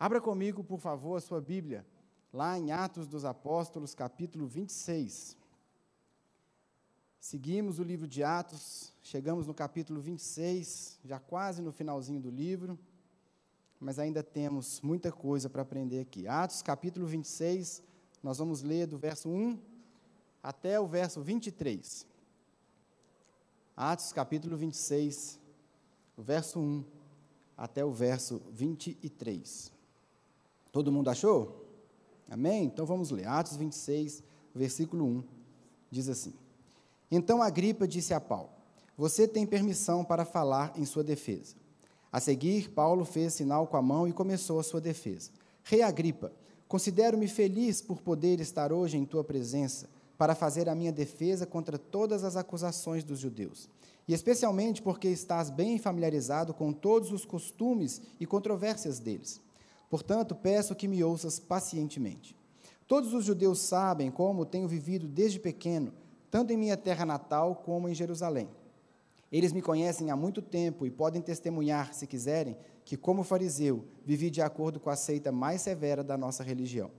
Abra comigo, por favor, a sua Bíblia, lá em Atos dos Apóstolos, capítulo 26. Seguimos o livro de Atos, chegamos no capítulo 26, já quase no finalzinho do livro, mas ainda temos muita coisa para aprender aqui. Atos, capítulo 26, nós vamos ler do verso 1 até o verso 23. Atos, capítulo 26, verso 1 até o verso 23. Todo mundo achou? Amém? Então vamos ler. Atos 26, versículo 1, diz assim: Então Agripa disse a Paulo: Você tem permissão para falar em sua defesa. A seguir, Paulo fez sinal com a mão e começou a sua defesa. Rei Agripa, considero-me feliz por poder estar hoje em tua presença para fazer a minha defesa contra todas as acusações dos judeus e especialmente porque estás bem familiarizado com todos os costumes e controvérsias deles. Portanto, peço que me ouças pacientemente. Todos os judeus sabem como tenho vivido desde pequeno, tanto em minha terra natal como em Jerusalém. Eles me conhecem há muito tempo e podem testemunhar, se quiserem, que, como fariseu, vivi de acordo com a seita mais severa da nossa religião.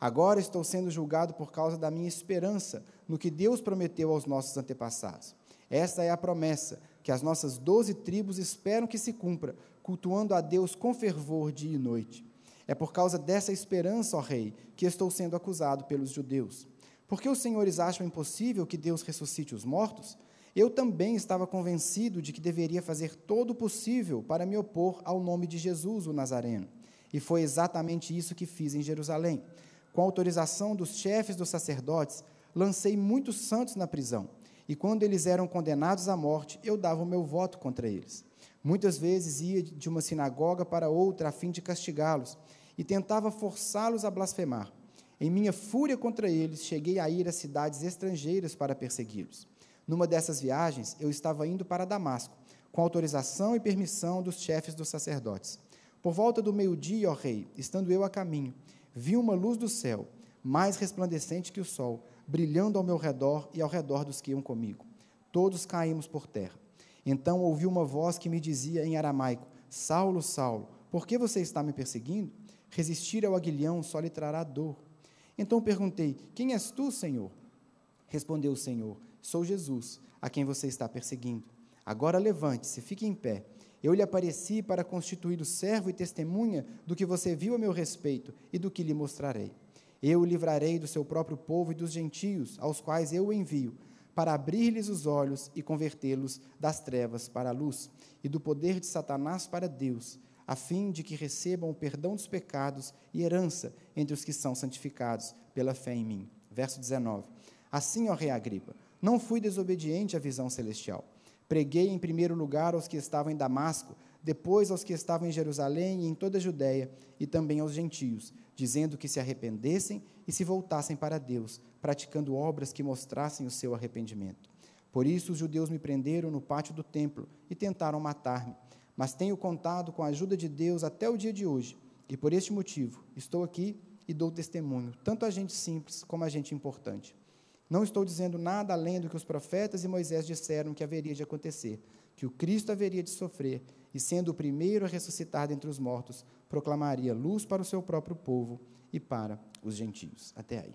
Agora estou sendo julgado por causa da minha esperança no que Deus prometeu aos nossos antepassados. Esta é a promessa que as nossas doze tribos esperam que se cumpra, cultuando a Deus com fervor dia e noite. É por causa dessa esperança, ó Rei, que estou sendo acusado pelos judeus. Por que os senhores acham impossível que Deus ressuscite os mortos? Eu também estava convencido de que deveria fazer todo o possível para me opor ao nome de Jesus, o Nazareno. E foi exatamente isso que fiz em Jerusalém. Com autorização dos chefes dos sacerdotes, lancei muitos santos na prisão e quando eles eram condenados à morte, eu dava o meu voto contra eles. Muitas vezes ia de uma sinagoga para outra a fim de castigá-los e tentava forçá-los a blasfemar. Em minha fúria contra eles, cheguei a ir a cidades estrangeiras para persegui-los. Numa dessas viagens, eu estava indo para Damasco, com autorização e permissão dos chefes dos sacerdotes. Por volta do meio-dia, ó rei, estando eu a caminho, vi uma luz do céu, mais resplandecente que o sol, brilhando ao meu redor e ao redor dos que iam comigo. Todos caímos por terra. Então ouvi uma voz que me dizia em aramaico: Saulo, Saulo, por que você está me perseguindo? Resistir ao aguilhão só lhe trará dor. Então perguntei: Quem és tu, Senhor? Respondeu o Senhor: Sou Jesus, a quem você está perseguindo. Agora levante-se, fique em pé. Eu lhe apareci para constituir o servo e testemunha do que você viu a meu respeito e do que lhe mostrarei. Eu o livrarei do seu próprio povo e dos gentios, aos quais eu o envio, para abrir-lhes os olhos e convertê-los das trevas para a luz, e do poder de Satanás para Deus, a fim de que recebam o perdão dos pecados e herança entre os que são santificados pela fé em mim. Verso 19. Assim, ó Rei Agripa, não fui desobediente à visão celestial. Preguei em primeiro lugar aos que estavam em Damasco, depois aos que estavam em Jerusalém e em toda a Judéia, e também aos gentios dizendo que se arrependessem e se voltassem para Deus, praticando obras que mostrassem o seu arrependimento. Por isso os judeus me prenderam no pátio do templo e tentaram matar-me, mas tenho contado com a ajuda de Deus até o dia de hoje, e por este motivo estou aqui e dou testemunho, tanto a gente simples como a gente importante. Não estou dizendo nada além do que os profetas e Moisés disseram que haveria de acontecer, que o Cristo haveria de sofrer e, sendo o primeiro a ressuscitar dentre os mortos, proclamaria luz para o seu próprio povo e para os gentios. Até aí.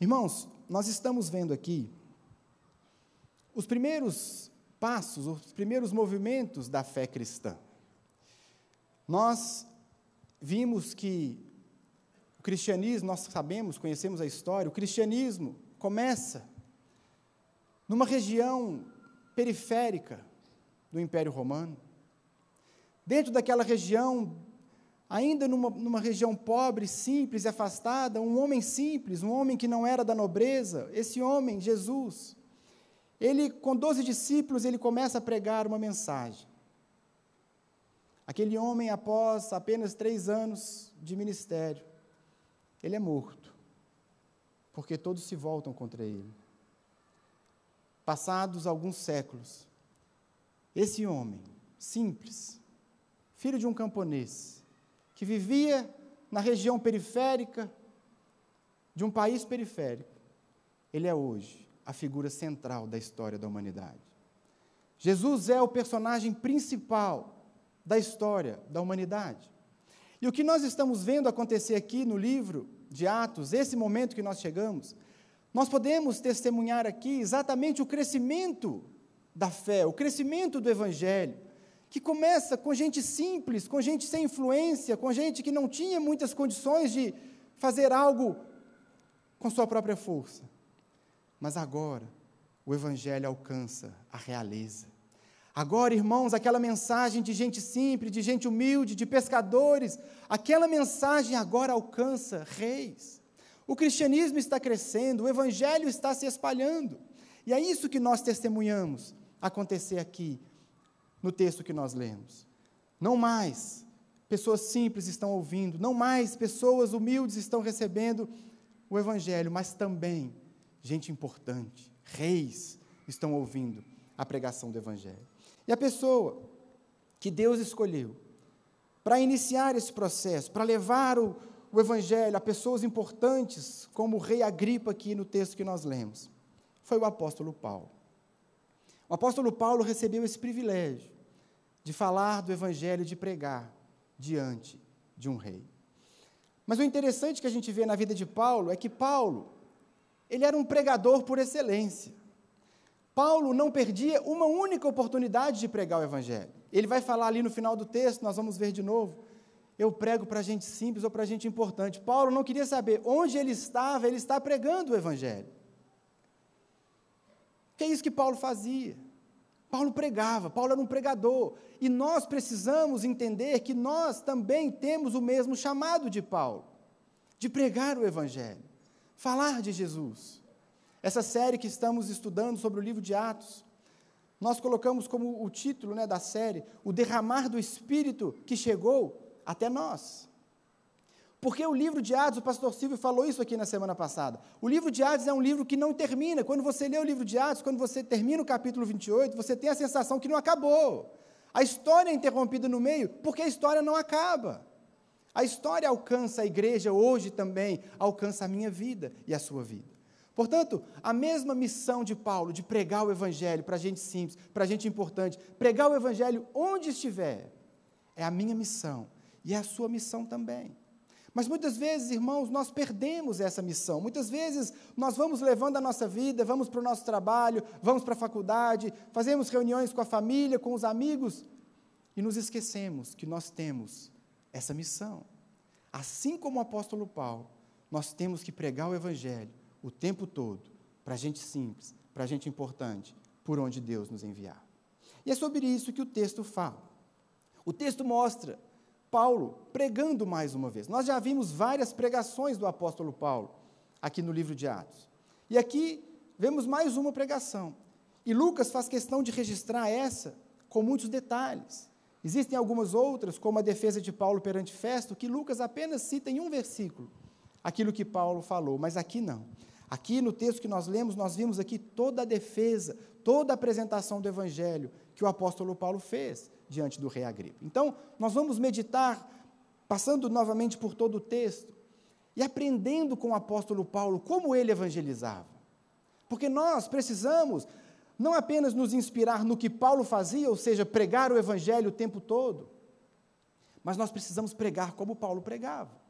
Irmãos, nós estamos vendo aqui os primeiros passos, os primeiros movimentos da fé cristã. Nós vimos que o cristianismo, nós sabemos, conhecemos a história, o cristianismo começa numa região periférica do Império Romano. Dentro daquela região, ainda numa, numa região pobre, simples e afastada, um homem simples, um homem que não era da nobreza, esse homem, Jesus, ele, com doze discípulos, ele começa a pregar uma mensagem. Aquele homem, após apenas três anos de ministério, ele é morto, porque todos se voltam contra ele. Passados alguns séculos, esse homem, simples, filho de um camponês, que vivia na região periférica de um país periférico, ele é hoje a figura central da história da humanidade. Jesus é o personagem principal da história da humanidade. E o que nós estamos vendo acontecer aqui no livro de Atos, esse momento que nós chegamos, nós podemos testemunhar aqui exatamente o crescimento da fé, o crescimento do Evangelho, que começa com gente simples, com gente sem influência, com gente que não tinha muitas condições de fazer algo com sua própria força. Mas agora, o Evangelho alcança a realeza. Agora, irmãos, aquela mensagem de gente simples, de gente humilde, de pescadores, aquela mensagem agora alcança reis. O cristianismo está crescendo, o evangelho está se espalhando. E é isso que nós testemunhamos acontecer aqui no texto que nós lemos. Não mais pessoas simples estão ouvindo, não mais pessoas humildes estão recebendo o evangelho, mas também gente importante, reis estão ouvindo a pregação do evangelho. E a pessoa que Deus escolheu para iniciar esse processo, para levar o, o Evangelho a pessoas importantes, como o rei Agripa, aqui no texto que nós lemos, foi o apóstolo Paulo. O apóstolo Paulo recebeu esse privilégio de falar do Evangelho, de pregar diante de um rei. Mas o interessante que a gente vê na vida de Paulo é que Paulo, ele era um pregador por excelência. Paulo não perdia uma única oportunidade de pregar o Evangelho. Ele vai falar ali no final do texto, nós vamos ver de novo. Eu prego para gente simples ou para gente importante. Paulo não queria saber onde ele estava, ele está pregando o Evangelho. Que é isso que Paulo fazia. Paulo pregava, Paulo era um pregador. E nós precisamos entender que nós também temos o mesmo chamado de Paulo, de pregar o Evangelho, falar de Jesus. Essa série que estamos estudando sobre o livro de Atos, nós colocamos como o título né, da série o derramar do Espírito que chegou até nós. Porque o livro de Atos, o pastor Silvio falou isso aqui na semana passada. O livro de Atos é um livro que não termina. Quando você lê o livro de Atos, quando você termina o capítulo 28, você tem a sensação que não acabou. A história é interrompida no meio, porque a história não acaba. A história alcança a igreja hoje também, alcança a minha vida e a sua vida. Portanto, a mesma missão de Paulo de pregar o Evangelho para gente simples, para gente importante, pregar o Evangelho onde estiver, é a minha missão e é a sua missão também. Mas muitas vezes, irmãos, nós perdemos essa missão. Muitas vezes nós vamos levando a nossa vida, vamos para o nosso trabalho, vamos para a faculdade, fazemos reuniões com a família, com os amigos e nos esquecemos que nós temos essa missão. Assim como o apóstolo Paulo, nós temos que pregar o Evangelho o tempo todo, para gente simples, para gente importante, por onde Deus nos enviar. E é sobre isso que o texto fala. O texto mostra Paulo pregando mais uma vez. Nós já vimos várias pregações do apóstolo Paulo aqui no livro de Atos. E aqui vemos mais uma pregação. E Lucas faz questão de registrar essa com muitos detalhes. Existem algumas outras, como a defesa de Paulo perante Festo, que Lucas apenas cita em um versículo aquilo que Paulo falou, mas aqui não. Aqui no texto que nós lemos, nós vimos aqui toda a defesa, toda a apresentação do evangelho que o apóstolo Paulo fez diante do rei Agripa. Então, nós vamos meditar, passando novamente por todo o texto e aprendendo com o apóstolo Paulo como ele evangelizava. Porque nós precisamos não apenas nos inspirar no que Paulo fazia, ou seja, pregar o evangelho o tempo todo, mas nós precisamos pregar como Paulo pregava.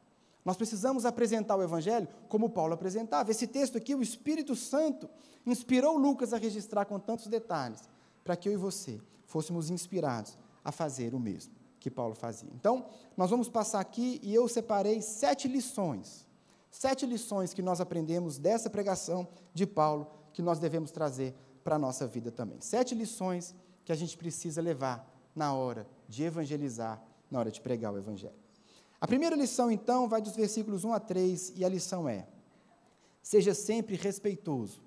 Nós precisamos apresentar o Evangelho como Paulo apresentava. Esse texto aqui, o Espírito Santo inspirou Lucas a registrar com tantos detalhes, para que eu e você fôssemos inspirados a fazer o mesmo que Paulo fazia. Então, nós vamos passar aqui e eu separei sete lições. Sete lições que nós aprendemos dessa pregação de Paulo, que nós devemos trazer para a nossa vida também. Sete lições que a gente precisa levar na hora de evangelizar, na hora de pregar o Evangelho. A primeira lição, então, vai dos versículos 1 a 3, e a lição é: seja sempre respeitoso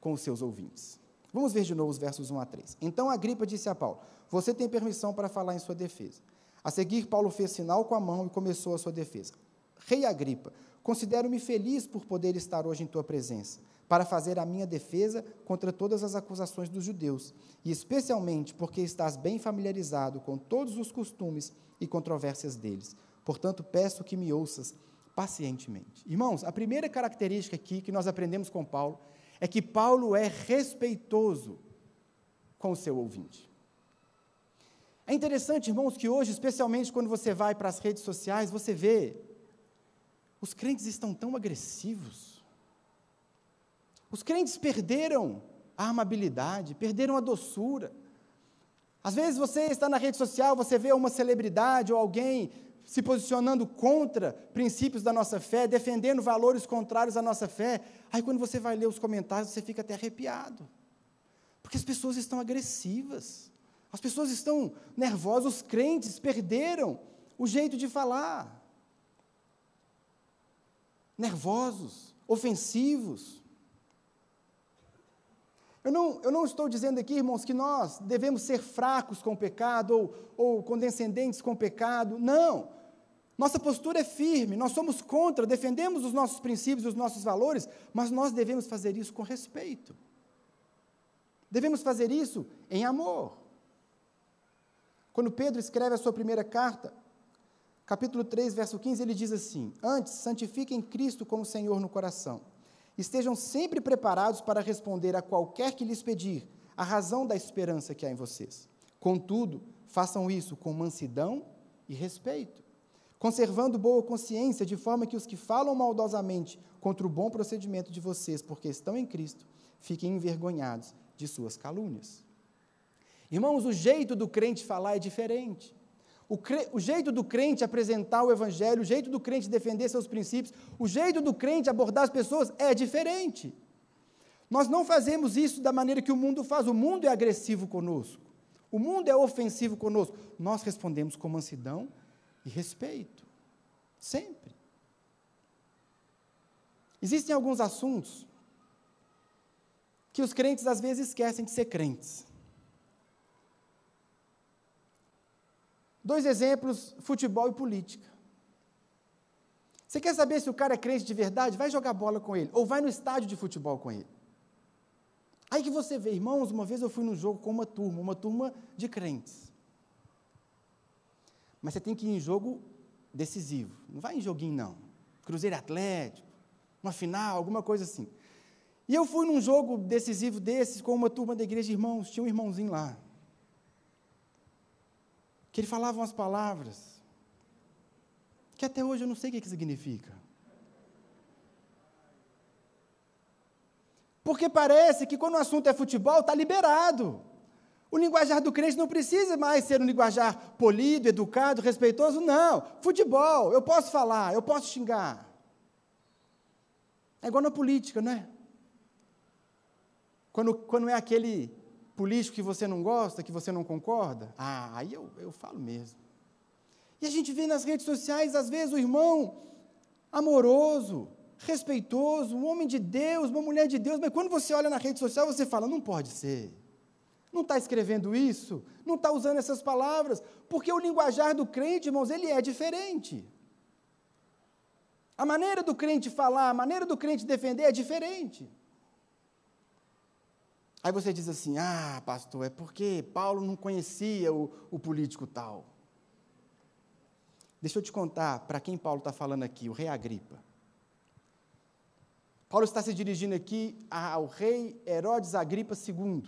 com os seus ouvintes. Vamos ver de novo os versos 1 a 3. Então Agripa disse a Paulo: Você tem permissão para falar em sua defesa. A seguir, Paulo fez sinal com a mão e começou a sua defesa. Rei Agripa, considero-me feliz por poder estar hoje em tua presença, para fazer a minha defesa contra todas as acusações dos judeus, e especialmente porque estás bem familiarizado com todos os costumes e controvérsias deles Portanto, peço que me ouças pacientemente. Irmãos, a primeira característica aqui que nós aprendemos com Paulo é que Paulo é respeitoso com o seu ouvinte. É interessante, irmãos, que hoje, especialmente quando você vai para as redes sociais, você vê os crentes estão tão agressivos. Os crentes perderam a amabilidade, perderam a doçura. Às vezes você está na rede social, você vê uma celebridade ou alguém se posicionando contra princípios da nossa fé, defendendo valores contrários à nossa fé. Aí quando você vai ler os comentários, você fica até arrepiado. Porque as pessoas estão agressivas. As pessoas estão nervosas, os crentes perderam o jeito de falar. Nervosos, ofensivos. Eu não, eu não estou dizendo aqui, irmãos, que nós devemos ser fracos com o pecado ou, ou condescendentes com o pecado. Não. Nossa postura é firme, nós somos contra, defendemos os nossos princípios e os nossos valores, mas nós devemos fazer isso com respeito. Devemos fazer isso em amor. Quando Pedro escreve a sua primeira carta, capítulo 3, verso 15, ele diz assim: Antes, santifiquem Cristo como Senhor no coração Estejam sempre preparados para responder a qualquer que lhes pedir a razão da esperança que há em vocês. Contudo, façam isso com mansidão e respeito, conservando boa consciência, de forma que os que falam maldosamente contra o bom procedimento de vocês, porque estão em Cristo, fiquem envergonhados de suas calúnias. Irmãos, o jeito do crente falar é diferente. O, cre... o, jeito do crente apresentar o Evangelho, o jeito do crente defender seus princípios, o jeito do crente abordar as pessoas é diferente. Nós não fazemos isso da maneira que o mundo faz. O mundo é agressivo conosco. O mundo é ofensivo conosco. Nós respondemos com mansidão e respeito. Sempre. Existem alguns assuntos que os crentes às vezes esquecem de ser crentes. Dois exemplos: futebol e política. Você quer saber se o cara é crente de verdade? Vai jogar bola com ele, ou vai no estádio de futebol com ele. Aí que você vê, irmãos, uma vez eu fui num jogo com uma turma, uma turma de crentes. Mas você tem que ir em jogo decisivo. Não vai em joguinho, não. Cruzeiro Atlético, uma final, alguma coisa assim. E eu fui num jogo decisivo desses com uma turma da igreja de irmãos, tinha um irmãozinho lá que ele falava umas palavras que até hoje eu não sei o que, que significa. Porque parece que quando o assunto é futebol, está liberado. O linguajar do crente não precisa mais ser um linguajar polido, educado, respeitoso, não. Futebol, eu posso falar, eu posso xingar. É igual na política, não é? Quando, quando é aquele político que você não gosta, que você não concorda, ah, aí eu, eu falo mesmo. E a gente vê nas redes sociais, às vezes, o irmão amoroso, respeitoso, um homem de Deus, uma mulher de Deus, mas quando você olha na rede social, você fala: não pode ser. Não está escrevendo isso, não está usando essas palavras, porque o linguajar do crente, irmãos, ele é diferente. A maneira do crente falar, a maneira do crente defender é diferente. Aí você diz assim: ah, pastor, é porque Paulo não conhecia o, o político tal. Deixa eu te contar para quem Paulo está falando aqui, o rei Agripa. Paulo está se dirigindo aqui ao rei Herodes Agripa II.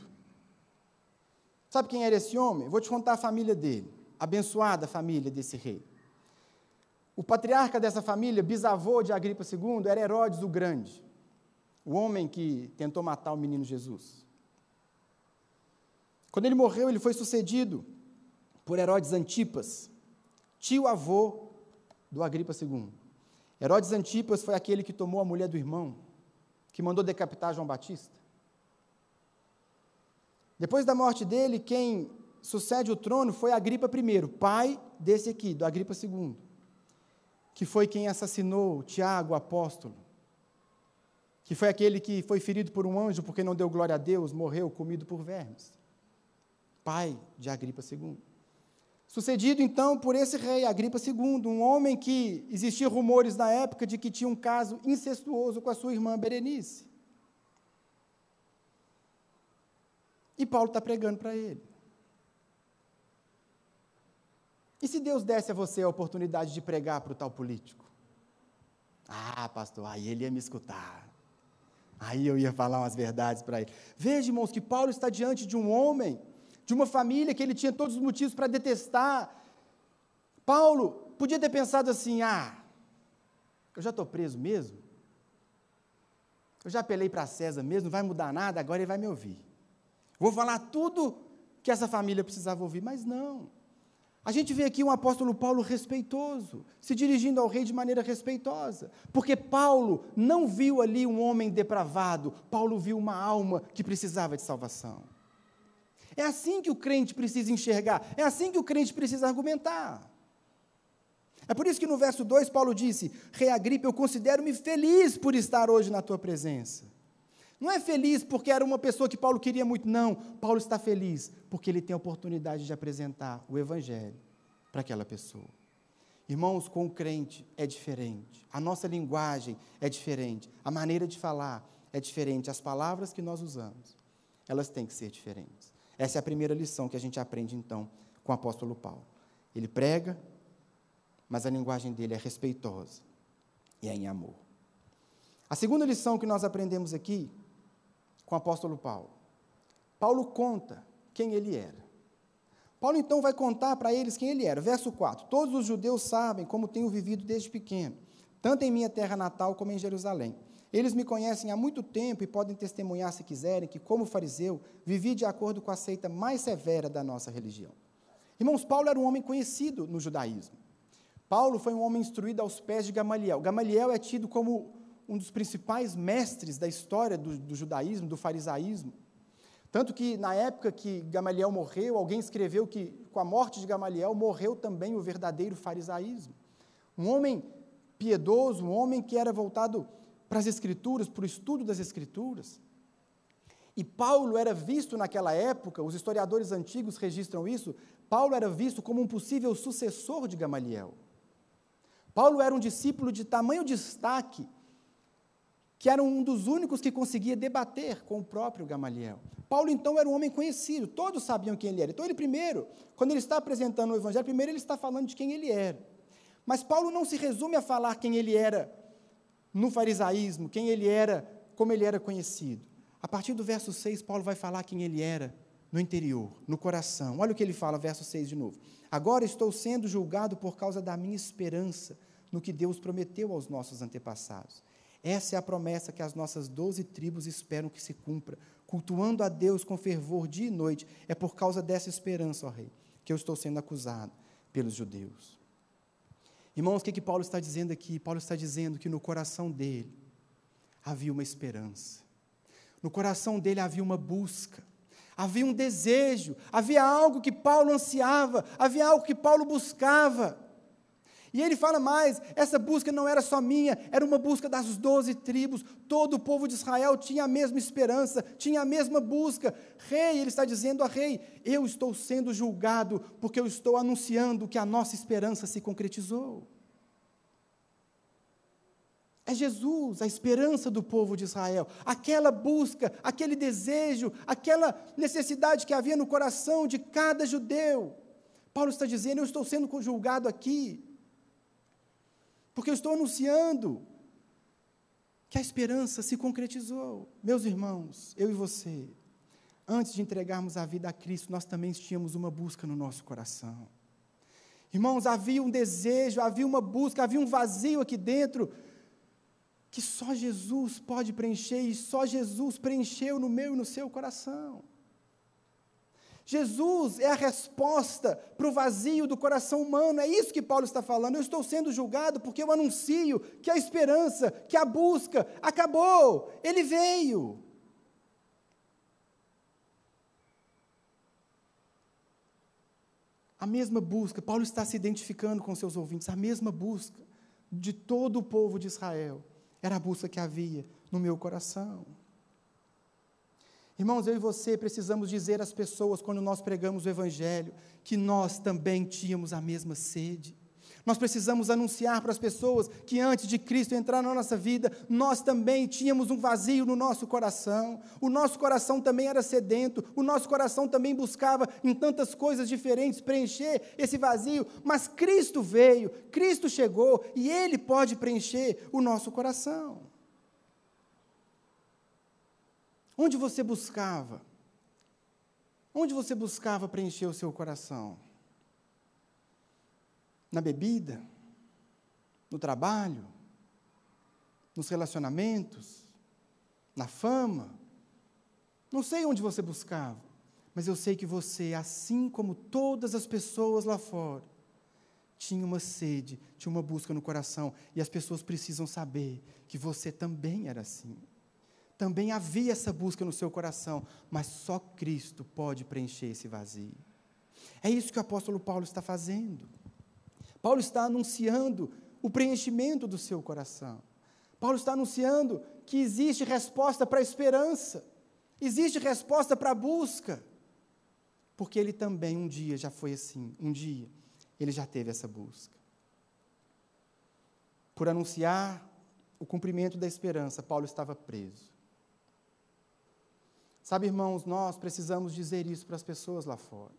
Sabe quem era esse homem? Vou te contar a família dele, abençoada família desse rei. O patriarca dessa família, bisavô de Agripa II, era Herodes o Grande, o homem que tentou matar o menino Jesus. Quando ele morreu, ele foi sucedido por Herodes Antipas, tio-avô do Agripa II. Herodes Antipas foi aquele que tomou a mulher do irmão, que mandou decapitar João Batista. Depois da morte dele, quem sucede o trono foi Agripa I, pai desse aqui, do Agripa II, que foi quem assassinou Tiago, apóstolo, que foi aquele que foi ferido por um anjo porque não deu glória a Deus, morreu comido por vermes pai de Agripa II. Sucedido então por esse rei, Agripa II, um homem que existiam rumores na época de que tinha um caso incestuoso com a sua irmã Berenice. E Paulo está pregando para ele. E se Deus desse a você a oportunidade de pregar para o tal político? Ah, pastor, aí ele ia me escutar. Aí eu ia falar umas verdades para ele. Veja, irmãos, que Paulo está diante de um homem de uma família que ele tinha todos os motivos para detestar. Paulo podia ter pensado assim: ah, eu já estou preso mesmo? Eu já apelei para César mesmo, não vai mudar nada, agora ele vai me ouvir. Vou falar tudo que essa família precisava ouvir, mas não. A gente vê aqui um apóstolo Paulo respeitoso, se dirigindo ao rei de maneira respeitosa, porque Paulo não viu ali um homem depravado, Paulo viu uma alma que precisava de salvação. É assim que o crente precisa enxergar, é assim que o crente precisa argumentar. É por isso que no verso 2 Paulo disse: Rei Agripa, eu considero-me feliz por estar hoje na tua presença. Não é feliz porque era uma pessoa que Paulo queria muito, não. Paulo está feliz porque ele tem a oportunidade de apresentar o Evangelho para aquela pessoa. Irmãos, com o crente é diferente. A nossa linguagem é diferente. A maneira de falar é diferente. As palavras que nós usamos, elas têm que ser diferentes. Essa é a primeira lição que a gente aprende, então, com o apóstolo Paulo. Ele prega, mas a linguagem dele é respeitosa e é em amor. A segunda lição que nós aprendemos aqui com o apóstolo Paulo. Paulo conta quem ele era. Paulo então vai contar para eles quem ele era. Verso 4: Todos os judeus sabem como tenho vivido desde pequeno, tanto em minha terra natal como em Jerusalém. Eles me conhecem há muito tempo e podem testemunhar, se quiserem, que, como fariseu, vivi de acordo com a seita mais severa da nossa religião. Irmãos, Paulo era um homem conhecido no judaísmo. Paulo foi um homem instruído aos pés de Gamaliel. Gamaliel é tido como um dos principais mestres da história do, do judaísmo, do farisaísmo. Tanto que, na época que Gamaliel morreu, alguém escreveu que, com a morte de Gamaliel, morreu também o verdadeiro farisaísmo. Um homem piedoso, um homem que era voltado para as Escrituras, para o estudo das Escrituras. E Paulo era visto naquela época, os historiadores antigos registram isso, Paulo era visto como um possível sucessor de Gamaliel. Paulo era um discípulo de tamanho destaque que era um dos únicos que conseguia debater com o próprio Gamaliel. Paulo, então, era um homem conhecido, todos sabiam quem ele era. Então, ele primeiro, quando ele está apresentando o Evangelho, primeiro ele está falando de quem ele era. Mas Paulo não se resume a falar quem ele era no farisaísmo, quem ele era, como ele era conhecido. A partir do verso 6, Paulo vai falar quem ele era no interior, no coração. Olha o que ele fala, verso 6 de novo. Agora estou sendo julgado por causa da minha esperança no que Deus prometeu aos nossos antepassados essa é a promessa que as nossas doze tribos esperam que se cumpra, cultuando a Deus com fervor dia e noite. É por causa dessa esperança, ó Rei, que eu estou sendo acusado pelos judeus. Irmãos, o que, que Paulo está dizendo aqui? Paulo está dizendo que no coração dele havia uma esperança, no coração dele havia uma busca, havia um desejo, havia algo que Paulo ansiava, havia algo que Paulo buscava. E ele fala mais: essa busca não era só minha, era uma busca das doze tribos, todo o povo de Israel tinha a mesma esperança, tinha a mesma busca. Rei, ele está dizendo a rei: eu estou sendo julgado porque eu estou anunciando que a nossa esperança se concretizou. É Jesus, a esperança do povo de Israel, aquela busca, aquele desejo, aquela necessidade que havia no coração de cada judeu. Paulo está dizendo: eu estou sendo julgado aqui porque eu estou anunciando que a esperança se concretizou. Meus irmãos, eu e você, antes de entregarmos a vida a Cristo, nós também tínhamos uma busca no nosso coração. Irmãos, havia um desejo, havia uma busca, havia um vazio aqui dentro que só Jesus pode preencher e só Jesus preencheu no meu e no seu coração. Jesus é a resposta para o vazio do coração humano, é isso que Paulo está falando. Eu estou sendo julgado porque eu anuncio que a esperança, que a busca acabou, ele veio. A mesma busca, Paulo está se identificando com seus ouvintes, a mesma busca de todo o povo de Israel, era a busca que havia no meu coração. Irmãos, eu e você precisamos dizer às pessoas, quando nós pregamos o Evangelho, que nós também tínhamos a mesma sede. Nós precisamos anunciar para as pessoas que antes de Cristo entrar na nossa vida, nós também tínhamos um vazio no nosso coração. O nosso coração também era sedento, o nosso coração também buscava em tantas coisas diferentes preencher esse vazio, mas Cristo veio, Cristo chegou e Ele pode preencher o nosso coração. Onde você buscava? Onde você buscava preencher o seu coração? Na bebida? No trabalho? Nos relacionamentos? Na fama? Não sei onde você buscava, mas eu sei que você, assim como todas as pessoas lá fora, tinha uma sede, tinha uma busca no coração, e as pessoas precisam saber que você também era assim. Também havia essa busca no seu coração, mas só Cristo pode preencher esse vazio. É isso que o apóstolo Paulo está fazendo. Paulo está anunciando o preenchimento do seu coração. Paulo está anunciando que existe resposta para a esperança, existe resposta para a busca, porque ele também um dia já foi assim, um dia ele já teve essa busca. Por anunciar o cumprimento da esperança, Paulo estava preso. Sabe, irmãos, nós precisamos dizer isso para as pessoas lá fora.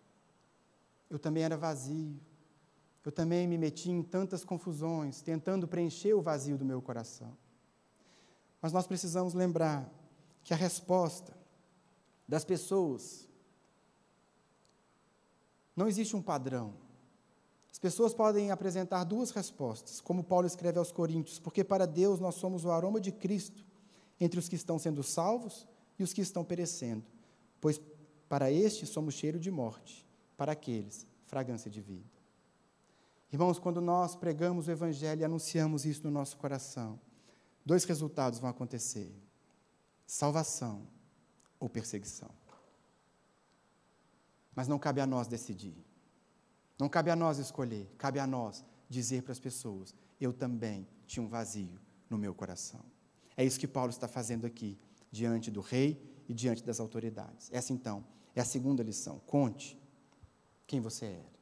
Eu também era vazio. Eu também me meti em tantas confusões, tentando preencher o vazio do meu coração. Mas nós precisamos lembrar que a resposta das pessoas não existe um padrão. As pessoas podem apresentar duas respostas, como Paulo escreve aos Coríntios, porque para Deus nós somos o aroma de Cristo entre os que estão sendo salvos e os que estão perecendo, pois para estes somos cheiro de morte, para aqueles, fragrância de vida. Irmãos, quando nós pregamos o Evangelho e anunciamos isso no nosso coração, dois resultados vão acontecer: salvação ou perseguição. Mas não cabe a nós decidir. Não cabe a nós escolher, cabe a nós dizer para as pessoas: eu também tinha um vazio no meu coração. É isso que Paulo está fazendo aqui, diante do rei e diante das autoridades. Essa então é a segunda lição. Conte quem você era.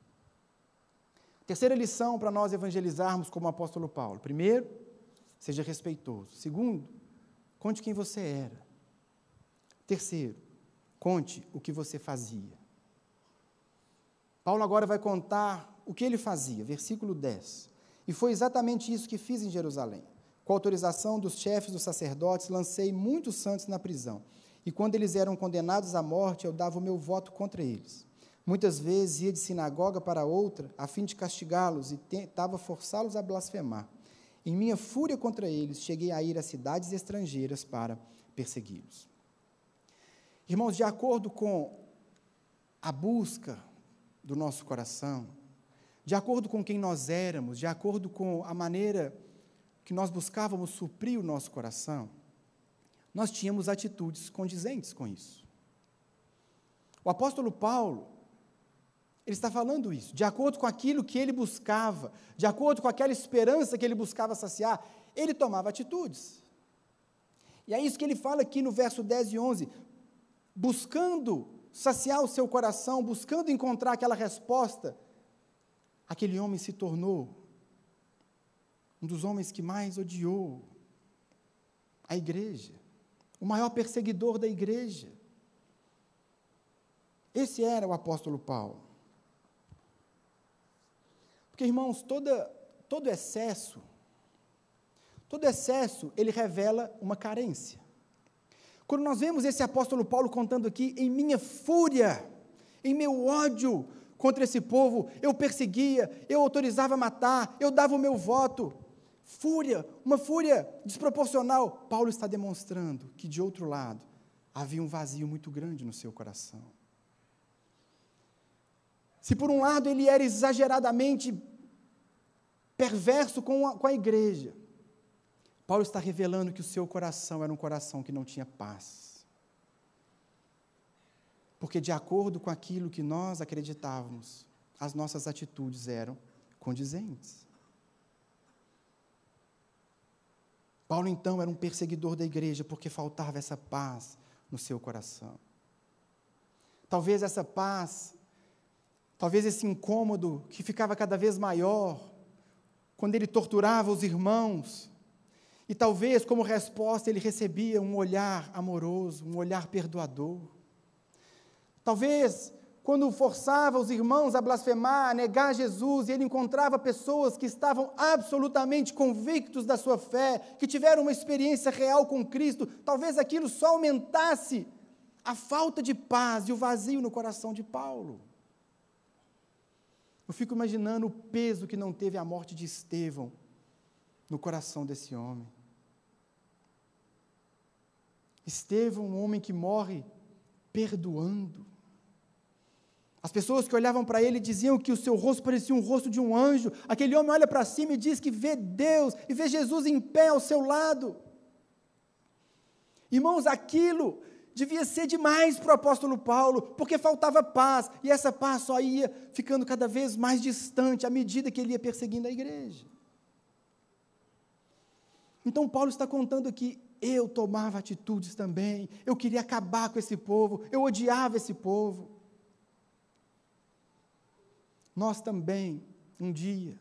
Terceira lição para nós evangelizarmos como o apóstolo Paulo. Primeiro, seja respeitoso. Segundo, conte quem você era. Terceiro, conte o que você fazia. Paulo agora vai contar o que ele fazia, versículo 10. E foi exatamente isso que fiz em Jerusalém. Com autorização dos chefes dos sacerdotes, lancei muitos santos na prisão. E quando eles eram condenados à morte, eu dava o meu voto contra eles. Muitas vezes ia de sinagoga para outra, a fim de castigá-los, e tentava forçá-los a blasfemar. Em minha fúria contra eles, cheguei a ir a cidades estrangeiras para persegui-los. Irmãos, de acordo com a busca do nosso coração, de acordo com quem nós éramos, de acordo com a maneira que nós buscávamos suprir o nosso coração, nós tínhamos atitudes condizentes com isso. O apóstolo Paulo, ele está falando isso, de acordo com aquilo que ele buscava, de acordo com aquela esperança que ele buscava saciar, ele tomava atitudes. E é isso que ele fala aqui no verso 10 e 11, buscando saciar o seu coração, buscando encontrar aquela resposta, aquele homem se tornou um dos homens que mais odiou a igreja, o maior perseguidor da igreja. Esse era o apóstolo Paulo. Porque, irmãos, toda, todo excesso, todo excesso, ele revela uma carência. Quando nós vemos esse apóstolo Paulo contando aqui, em minha fúria, em meu ódio contra esse povo, eu perseguia, eu autorizava matar, eu dava o meu voto. Fúria, uma fúria desproporcional. Paulo está demonstrando que, de outro lado, havia um vazio muito grande no seu coração. Se por um lado ele era exageradamente perverso com a, com a igreja, Paulo está revelando que o seu coração era um coração que não tinha paz. Porque, de acordo com aquilo que nós acreditávamos, as nossas atitudes eram condizentes. Paulo, então, era um perseguidor da igreja porque faltava essa paz no seu coração. Talvez essa paz, talvez esse incômodo que ficava cada vez maior, quando ele torturava os irmãos, e talvez, como resposta, ele recebia um olhar amoroso, um olhar perdoador. Talvez, quando forçava os irmãos a blasfemar, a negar Jesus, e ele encontrava pessoas que estavam absolutamente convictos da sua fé, que tiveram uma experiência real com Cristo, talvez aquilo só aumentasse a falta de paz e o vazio no coração de Paulo. Eu fico imaginando o peso que não teve a morte de Estevão no coração desse homem. Estevão, um homem que morre perdoando. As pessoas que olhavam para ele diziam que o seu rosto parecia um rosto de um anjo. Aquele homem olha para cima e diz que vê Deus e vê Jesus em pé ao seu lado. Irmãos, aquilo devia ser demais para o apóstolo Paulo, porque faltava paz, e essa paz só ia ficando cada vez mais distante à medida que ele ia perseguindo a igreja. Então, Paulo está contando aqui: eu tomava atitudes também, eu queria acabar com esse povo, eu odiava esse povo. Nós também, um dia,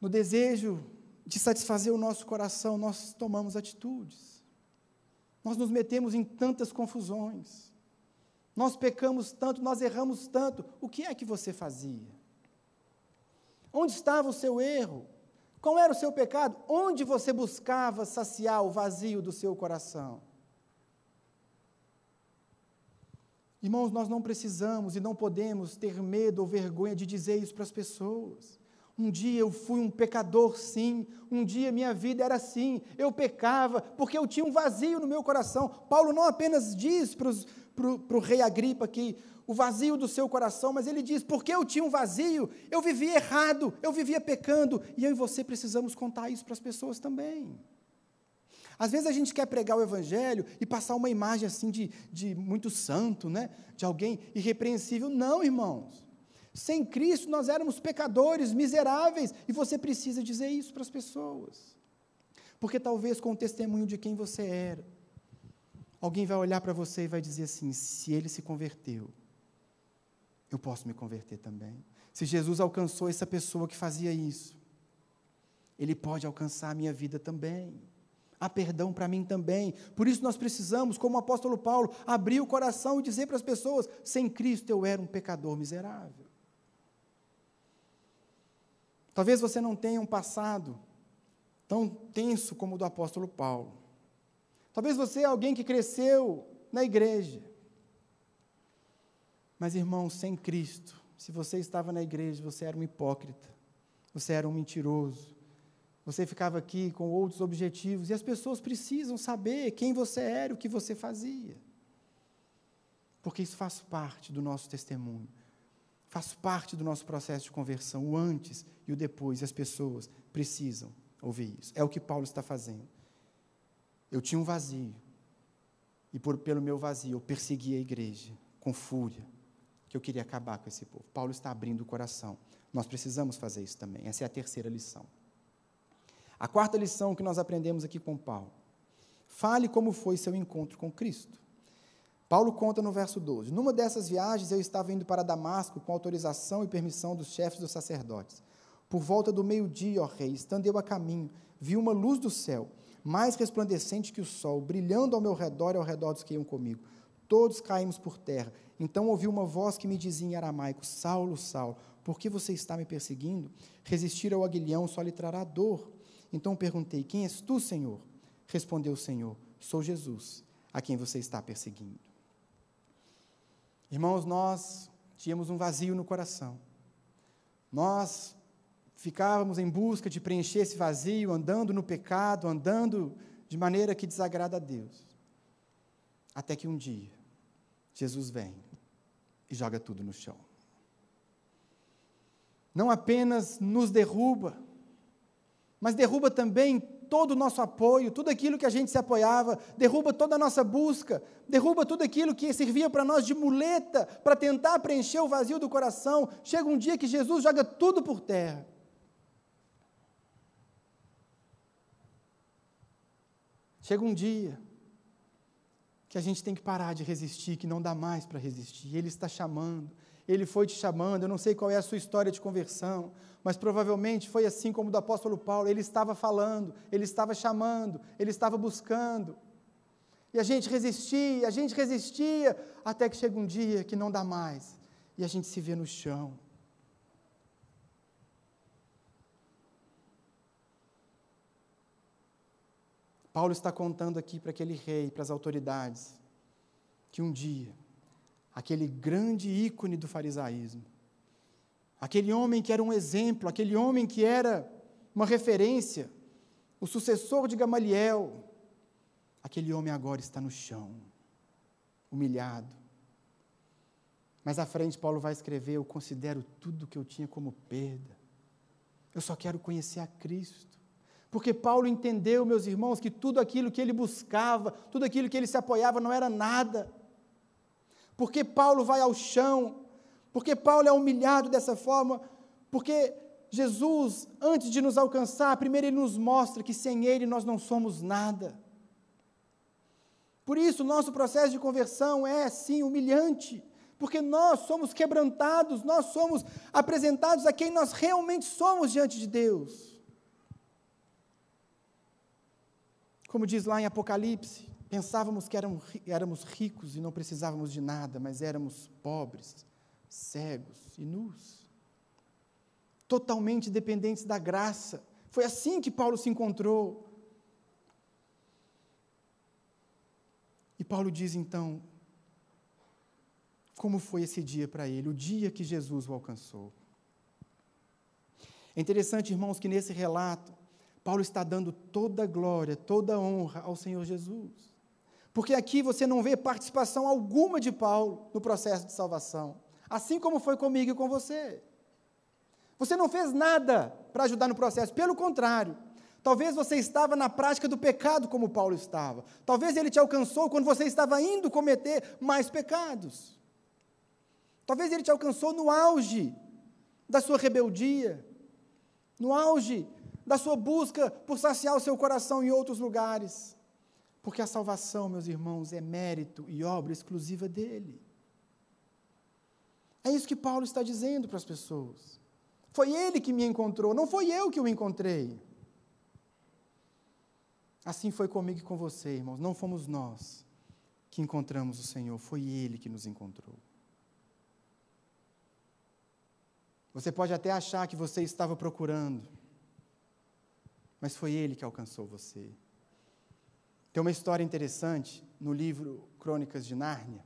no desejo de satisfazer o nosso coração, nós tomamos atitudes. Nós nos metemos em tantas confusões. Nós pecamos tanto, nós erramos tanto. O que é que você fazia? Onde estava o seu erro? Qual era o seu pecado? Onde você buscava saciar o vazio do seu coração? Irmãos, nós não precisamos e não podemos ter medo ou vergonha de dizer isso para as pessoas. Um dia eu fui um pecador, sim. Um dia minha vida era assim. Eu pecava porque eu tinha um vazio no meu coração. Paulo não apenas diz para, o rei Agripa que o vazio do seu coração, mas ele diz: porque eu tinha um vazio, eu vivia errado, eu vivia pecando. E eu e você precisamos contar isso para as pessoas também. Às vezes a gente quer pregar o evangelho e passar uma imagem assim de, de muito santo, né? de alguém irrepreensível. Não, irmãos. Sem Cristo nós éramos pecadores, miseráveis, e você precisa dizer isso para as pessoas. Porque talvez com o testemunho de quem você era, alguém vai olhar para você e vai dizer assim: se ele se converteu, eu posso me converter também. Se Jesus alcançou essa pessoa que fazia isso, ele pode alcançar a minha vida também. Há perdão para mim também. Por isso nós precisamos, como o apóstolo Paulo, abrir o coração e dizer para as pessoas: sem Cristo eu era um pecador miserável. Talvez você não tenha um passado tão tenso como o do apóstolo Paulo. Talvez você é alguém que cresceu na igreja. Mas, irmão, sem Cristo, se você estava na igreja, você era um hipócrita, você era um mentiroso, você ficava aqui com outros objetivos, e as pessoas precisam saber quem você era, o que você fazia. Porque isso faz parte do nosso testemunho faz parte do nosso processo de conversão, o antes e o depois, e as pessoas precisam ouvir isso. É o que Paulo está fazendo. Eu tinha um vazio, e por, pelo meu vazio eu persegui a igreja com fúria, que eu queria acabar com esse povo. Paulo está abrindo o coração. Nós precisamos fazer isso também. Essa é a terceira lição. A quarta lição que nós aprendemos aqui com Paulo. Fale como foi seu encontro com Cristo. Paulo conta no verso 12: Numa dessas viagens eu estava indo para Damasco com autorização e permissão dos chefes dos sacerdotes. Por volta do meio-dia, ó rei, estando eu a caminho, vi uma luz do céu, mais resplandecente que o sol, brilhando ao meu redor e ao redor dos que iam comigo. Todos caímos por terra. Então ouvi uma voz que me dizia em aramaico: Saulo, Saulo, por que você está me perseguindo? Resistir ao aguilhão só lhe trará dor. Então perguntei: Quem és tu, Senhor? Respondeu o Senhor: Sou Jesus, a quem você está perseguindo. Irmãos, nós tínhamos um vazio no coração. Nós ficávamos em busca de preencher esse vazio, andando no pecado, andando de maneira que desagrada a Deus. Até que um dia, Jesus vem e joga tudo no chão. Não apenas nos derruba, mas derruba também todo o nosso apoio, tudo aquilo que a gente se apoiava, derruba toda a nossa busca, derruba tudo aquilo que servia para nós de muleta para tentar preencher o vazio do coração. Chega um dia que Jesus joga tudo por terra. Chega um dia que a gente tem que parar de resistir, que não dá mais para resistir. Ele está chamando, ele foi te chamando. Eu não sei qual é a sua história de conversão, mas provavelmente foi assim como do apóstolo Paulo, ele estava falando, ele estava chamando, ele estava buscando. E a gente resistia, a gente resistia, até que chega um dia que não dá mais, e a gente se vê no chão. Paulo está contando aqui para aquele rei, para as autoridades, que um dia, aquele grande ícone do farisaísmo, aquele homem que era um exemplo, aquele homem que era uma referência, o sucessor de Gamaliel, aquele homem agora está no chão, humilhado. Mas à frente, Paulo vai escrever: Eu considero tudo que eu tinha como perda. Eu só quero conhecer a Cristo. Porque Paulo entendeu, meus irmãos, que tudo aquilo que ele buscava, tudo aquilo que ele se apoiava não era nada. Porque Paulo vai ao chão, porque Paulo é humilhado dessa forma, porque Jesus, antes de nos alcançar, primeiro ele nos mostra que sem ele nós não somos nada. Por isso, nosso processo de conversão é, sim, humilhante, porque nós somos quebrantados, nós somos apresentados a quem nós realmente somos diante de Deus. Como diz lá em Apocalipse, pensávamos que éramos ricos e não precisávamos de nada, mas éramos pobres, cegos e nus, totalmente dependentes da graça. Foi assim que Paulo se encontrou. E Paulo diz então, como foi esse dia para ele, o dia que Jesus o alcançou. É interessante, irmãos, que nesse relato, Paulo está dando toda a glória, toda a honra ao Senhor Jesus. Porque aqui você não vê participação alguma de Paulo no processo de salvação, assim como foi comigo e com você. Você não fez nada para ajudar no processo, pelo contrário. Talvez você estava na prática do pecado como Paulo estava. Talvez ele te alcançou quando você estava indo cometer mais pecados. Talvez ele te alcançou no auge da sua rebeldia, no auge da sua busca por saciar o seu coração em outros lugares. Porque a salvação, meus irmãos, é mérito e obra exclusiva dele. É isso que Paulo está dizendo para as pessoas. Foi ele que me encontrou, não foi eu que o encontrei. Assim foi comigo e com você, irmãos. Não fomos nós que encontramos o Senhor, foi ele que nos encontrou. Você pode até achar que você estava procurando, mas foi Ele que alcançou você. Tem uma história interessante no livro Crônicas de Nárnia.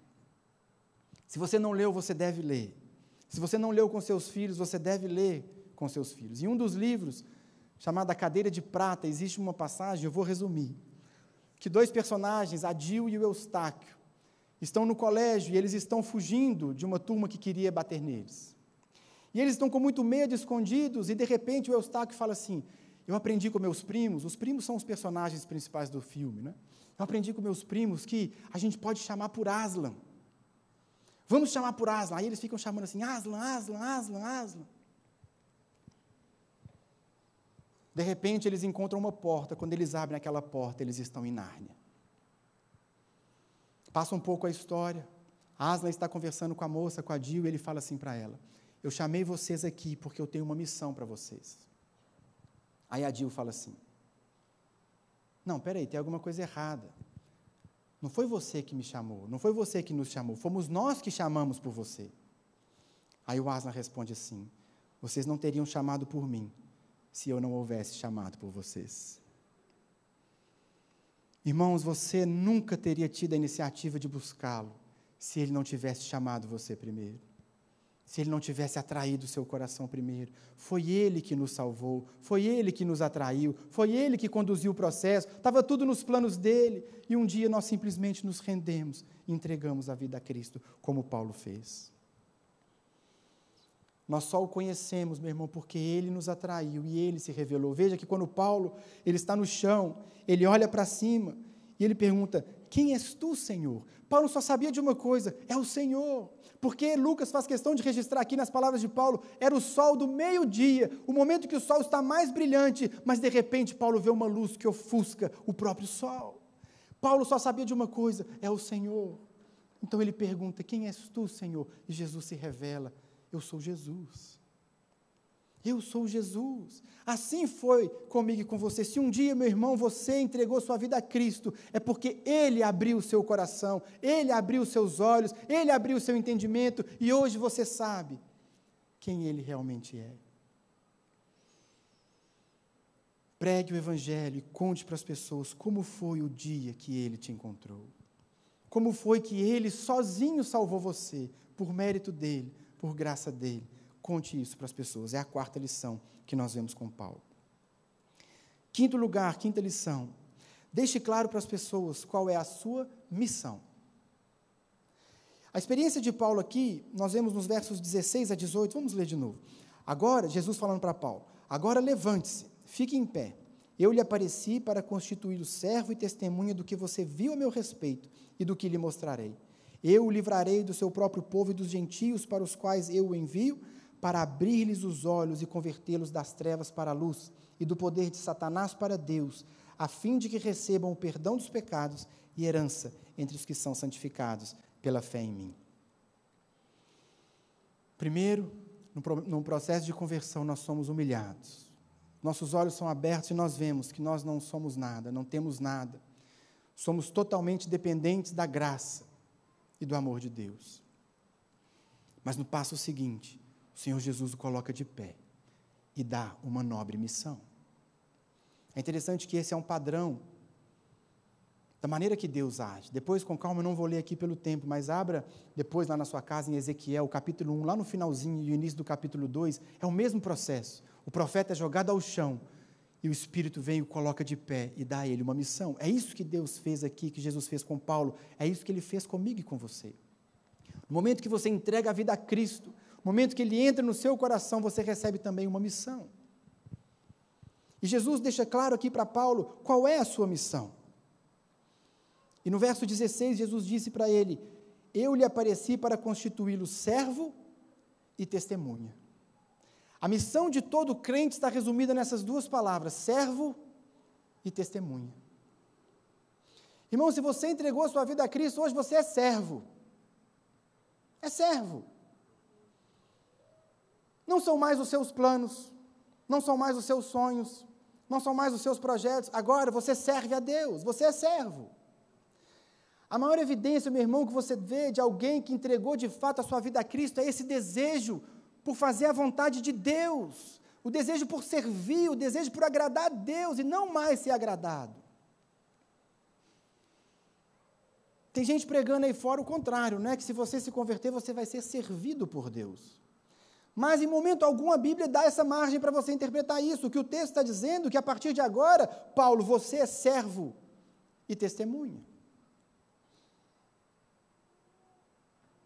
Se você não leu, você deve ler. Se você não leu com seus filhos, você deve ler com seus filhos. Em um dos livros, chamado A Cadeira de Prata, existe uma passagem, eu vou resumir, que dois personagens, Adil e o Eustáquio, estão no colégio e eles estão fugindo de uma turma que queria bater neles. E eles estão com muito medo, escondidos, e de repente o Eustáquio fala assim: eu aprendi com meus primos, os primos são os personagens principais do filme, né? Eu aprendi com meus primos que a gente pode chamar por Aslan. Vamos chamar por Aslan. Aí eles ficam chamando assim: Aslan, Aslan, Aslan, Aslan. De repente eles encontram uma porta. Quando eles abrem aquela porta, eles estão em Nárnia. Passa um pouco a história. Aslan está conversando com a moça, com a Dil, e ele fala assim para ela: Eu chamei vocês aqui porque eu tenho uma missão para vocês. Aí a Dil fala assim: Não, peraí, tem alguma coisa errada. Não foi você que me chamou, não foi você que nos chamou, fomos nós que chamamos por você. Aí o Aslan responde assim: Vocês não teriam chamado por mim se eu não houvesse chamado por vocês. Irmãos, você nunca teria tido a iniciativa de buscá-lo se ele não tivesse chamado você primeiro se ele não tivesse atraído seu coração primeiro. Foi ele que nos salvou, foi ele que nos atraiu, foi ele que conduziu o processo, estava tudo nos planos dele. E um dia nós simplesmente nos rendemos e entregamos a vida a Cristo, como Paulo fez. Nós só o conhecemos, meu irmão, porque ele nos atraiu e ele se revelou. Veja que quando Paulo ele está no chão, ele olha para cima e ele pergunta: Quem és tu, Senhor? Paulo só sabia de uma coisa: é o Senhor. Porque Lucas faz questão de registrar aqui nas palavras de Paulo, era o sol do meio-dia, o momento que o sol está mais brilhante, mas de repente Paulo vê uma luz que ofusca o próprio sol. Paulo só sabia de uma coisa: é o Senhor. Então ele pergunta: Quem és tu, Senhor? E Jesus se revela: Eu sou Jesus. Eu sou Jesus. Assim foi comigo e com você. Se um dia, meu irmão, você entregou sua vida a Cristo, é porque Ele abriu o seu coração, Ele abriu os seus olhos, Ele abriu o seu entendimento e hoje você sabe quem Ele realmente é. Pregue o Evangelho e conte para as pessoas como foi o dia que Ele te encontrou. Como foi que ele sozinho salvou você, por mérito dele, por graça dele. Conte isso para as pessoas. É a quarta lição que nós vemos com Paulo. Quinto lugar, quinta lição. Deixe claro para as pessoas qual é a sua missão. A experiência de Paulo aqui, nós vemos nos versos 16 a 18, vamos ler de novo. Agora, Jesus falando para Paulo: Agora levante-se, fique em pé. Eu lhe apareci para constituí-lo servo e testemunha do que você viu a meu respeito e do que lhe mostrarei. Eu o livrarei do seu próprio povo e dos gentios para os quais eu o envio, para abrir-lhes os olhos e convertê-los das trevas para a luz e do poder de Satanás para Deus, a fim de que recebam o perdão dos pecados e herança entre os que são santificados pela fé em mim. Primeiro, no processo de conversão, nós somos humilhados. Nossos olhos são abertos e nós vemos que nós não somos nada, não temos nada. Somos totalmente dependentes da graça e do amor de Deus. Mas no passo seguinte, o Senhor Jesus o coloca de pé e dá uma nobre missão. É interessante que esse é um padrão da maneira que Deus age. Depois, com calma, eu não vou ler aqui pelo tempo, mas abra depois lá na sua casa em Ezequiel, capítulo 1, lá no finalzinho e o início do capítulo 2, é o mesmo processo. O profeta é jogado ao chão e o Espírito vem e o coloca de pé e dá a ele uma missão. É isso que Deus fez aqui, que Jesus fez com Paulo, é isso que ele fez comigo e com você. No momento que você entrega a vida a Cristo, momento que ele entra no seu coração, você recebe também uma missão. E Jesus deixa claro aqui para Paulo qual é a sua missão. E no verso 16, Jesus disse para ele: Eu lhe apareci para constituí-lo servo e testemunha. A missão de todo crente está resumida nessas duas palavras: servo e testemunha. Irmão, se você entregou a sua vida a Cristo, hoje você é servo. É servo. Não são mais os seus planos, não são mais os seus sonhos, não são mais os seus projetos. Agora você serve a Deus, você é servo. A maior evidência, meu irmão, que você vê de alguém que entregou de fato a sua vida a Cristo é esse desejo por fazer a vontade de Deus, o desejo por servir, o desejo por agradar a Deus e não mais ser agradado. Tem gente pregando aí fora o contrário, né? Que se você se converter, você vai ser servido por Deus. Mas em momento algum a Bíblia dá essa margem para você interpretar isso. O que o texto está dizendo que a partir de agora, Paulo, você é servo e testemunha.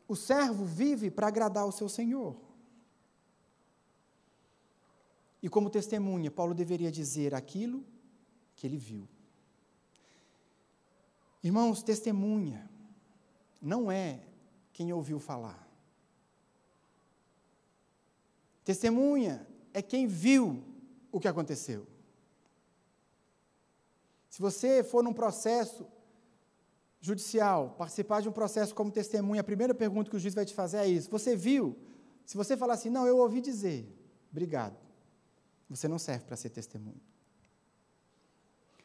O servo vive para agradar o seu Senhor. E como testemunha, Paulo deveria dizer aquilo que ele viu. Irmãos, testemunha não é quem ouviu falar. Testemunha é quem viu o que aconteceu. Se você for num processo judicial, participar de um processo como testemunha, a primeira pergunta que o juiz vai te fazer é isso: Você viu? Se você falar assim, não, eu ouvi dizer, obrigado. Você não serve para ser testemunha.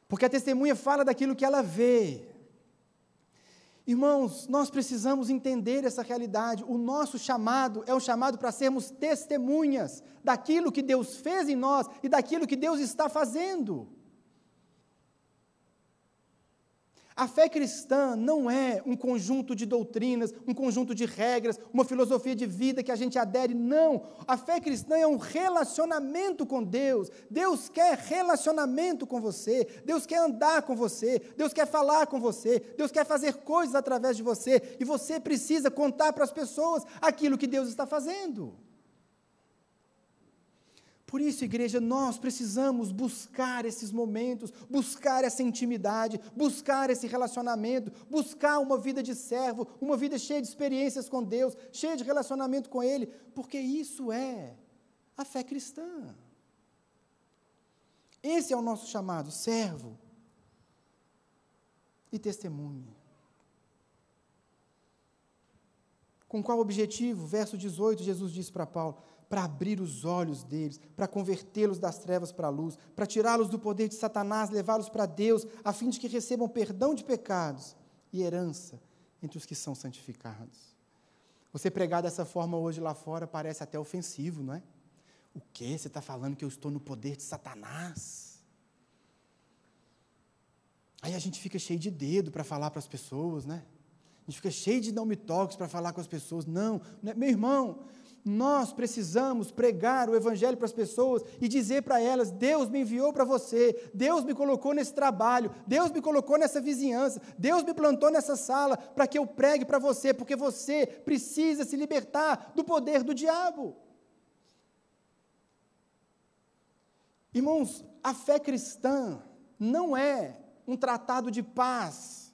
Porque a testemunha fala daquilo que ela vê. Irmãos, nós precisamos entender essa realidade. O nosso chamado é um chamado para sermos testemunhas daquilo que Deus fez em nós e daquilo que Deus está fazendo. A fé cristã não é um conjunto de doutrinas, um conjunto de regras, uma filosofia de vida que a gente adere, não. A fé cristã é um relacionamento com Deus. Deus quer relacionamento com você, Deus quer andar com você, Deus quer falar com você, Deus quer fazer coisas através de você, e você precisa contar para as pessoas aquilo que Deus está fazendo. Por isso, igreja, nós precisamos buscar esses momentos, buscar essa intimidade, buscar esse relacionamento, buscar uma vida de servo, uma vida cheia de experiências com Deus, cheia de relacionamento com Ele, porque isso é a fé cristã. Esse é o nosso chamado, servo e testemunha. Com qual objetivo? Verso 18, Jesus disse para Paulo: para abrir os olhos deles, para convertê-los das trevas para a luz, para tirá-los do poder de Satanás, levá-los para Deus, a fim de que recebam perdão de pecados e herança entre os que são santificados. Você pregar dessa forma hoje lá fora parece até ofensivo, não é? O que? Você está falando que eu estou no poder de Satanás? Aí a gente fica cheio de dedo para falar para as pessoas, né? A gente fica cheio de não me toques para falar com as pessoas. Não, não é, meu irmão, nós precisamos pregar o Evangelho para as pessoas e dizer para elas: Deus me enviou para você, Deus me colocou nesse trabalho, Deus me colocou nessa vizinhança, Deus me plantou nessa sala para que eu pregue para você, porque você precisa se libertar do poder do diabo. Irmãos, a fé cristã não é um tratado de paz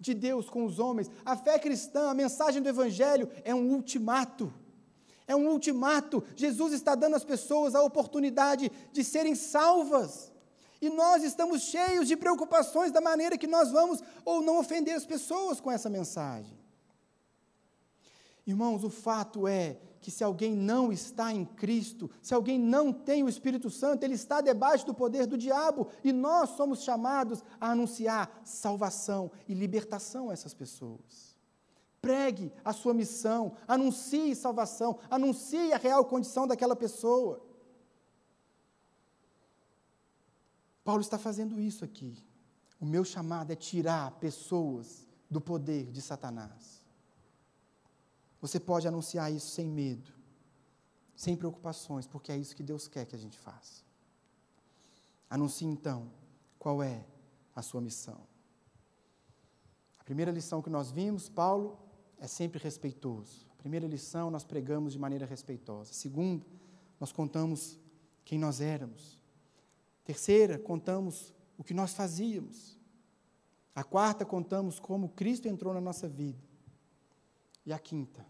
de Deus com os homens. A fé cristã, a mensagem do Evangelho é um ultimato. É um ultimato. Jesus está dando às pessoas a oportunidade de serem salvas. E nós estamos cheios de preocupações da maneira que nós vamos ou não ofender as pessoas com essa mensagem. Irmãos, o fato é que se alguém não está em Cristo, se alguém não tem o Espírito Santo, ele está debaixo do poder do diabo, e nós somos chamados a anunciar salvação e libertação a essas pessoas. Pregue a sua missão, anuncie salvação, anuncie a real condição daquela pessoa. Paulo está fazendo isso aqui. O meu chamado é tirar pessoas do poder de Satanás. Você pode anunciar isso sem medo, sem preocupações, porque é isso que Deus quer que a gente faça. Anuncie então qual é a sua missão. A primeira lição que nós vimos, Paulo é sempre respeitoso. A primeira lição, nós pregamos de maneira respeitosa. Segundo, nós contamos quem nós éramos. Terceira, contamos o que nós fazíamos. A quarta, contamos como Cristo entrou na nossa vida. E a quinta,